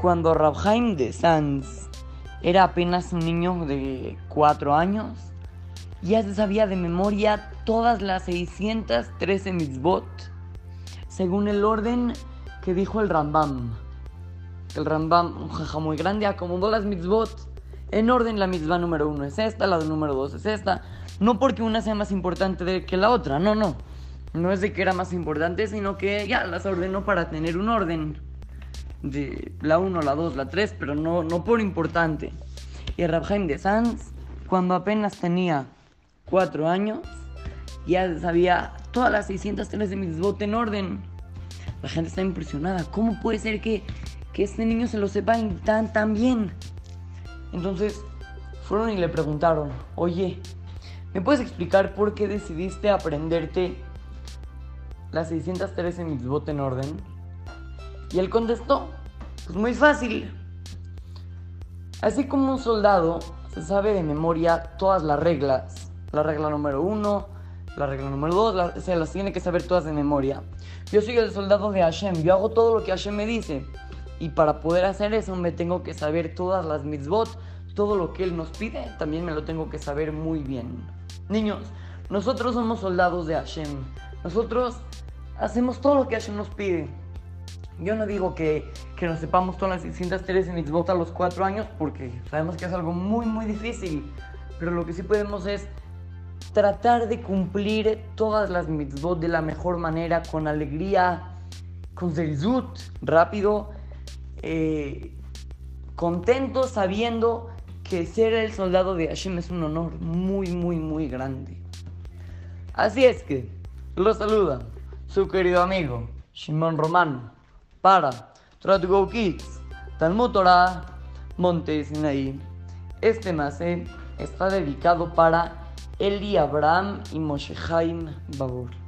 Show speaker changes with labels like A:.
A: Cuando Rabhaim de Sanz era apenas un niño de 4 años, ya se sabía de memoria todas las 613 mitzvot, según el orden que dijo el Rambam. El Rambam, un jaja muy grande, acomodó las mitzvot en orden. La mitzvah número uno es esta, la número dos es esta. No porque una sea más importante que la otra, no, no. No es de que era más importante, sino que ya las ordenó para tener un orden. De la 1, la 2, la 3, pero no, no por importante. Y Rabhaim de Sanz, cuando apenas tenía 4 años, ya sabía todas las 603 de mitzvot en orden. La gente está impresionada. ¿Cómo puede ser que, que este niño se lo sepa tan, tan bien? Entonces fueron y le preguntaron, oye, ¿me puedes explicar por qué decidiste aprenderte las 613 mitzvot en orden? Y él contestó, pues muy fácil. Así como un soldado se sabe de memoria todas las reglas, la regla número uno, la regla número dos, se las tiene que saber todas de memoria. Yo soy el soldado de Hashem, yo hago todo lo que Hashem me dice. Y para poder hacer eso me tengo que saber todas las mitzvot, todo lo que Él nos pide, también me lo tengo que saber muy bien. Niños, nosotros somos soldados de Hashem. Nosotros hacemos todo lo que Hashem nos pide. Yo no digo que, que nos sepamos todas las 613 mitzvot a los 4 años porque sabemos que es algo muy muy difícil. Pero lo que sí podemos es tratar de cumplir todas las mitzvot de la mejor manera, con alegría, con zerizut, rápido, eh, contento, sabiendo que ser el soldado de Hashem es un honor muy, muy, muy grande. Así es que, lo saluda su querido amigo Shimon Romano para Try to Go Kids, Talmud Torah, Monte Sinaí. Este mase está dedicado para Eli Abraham y Moshe Chaim Babur.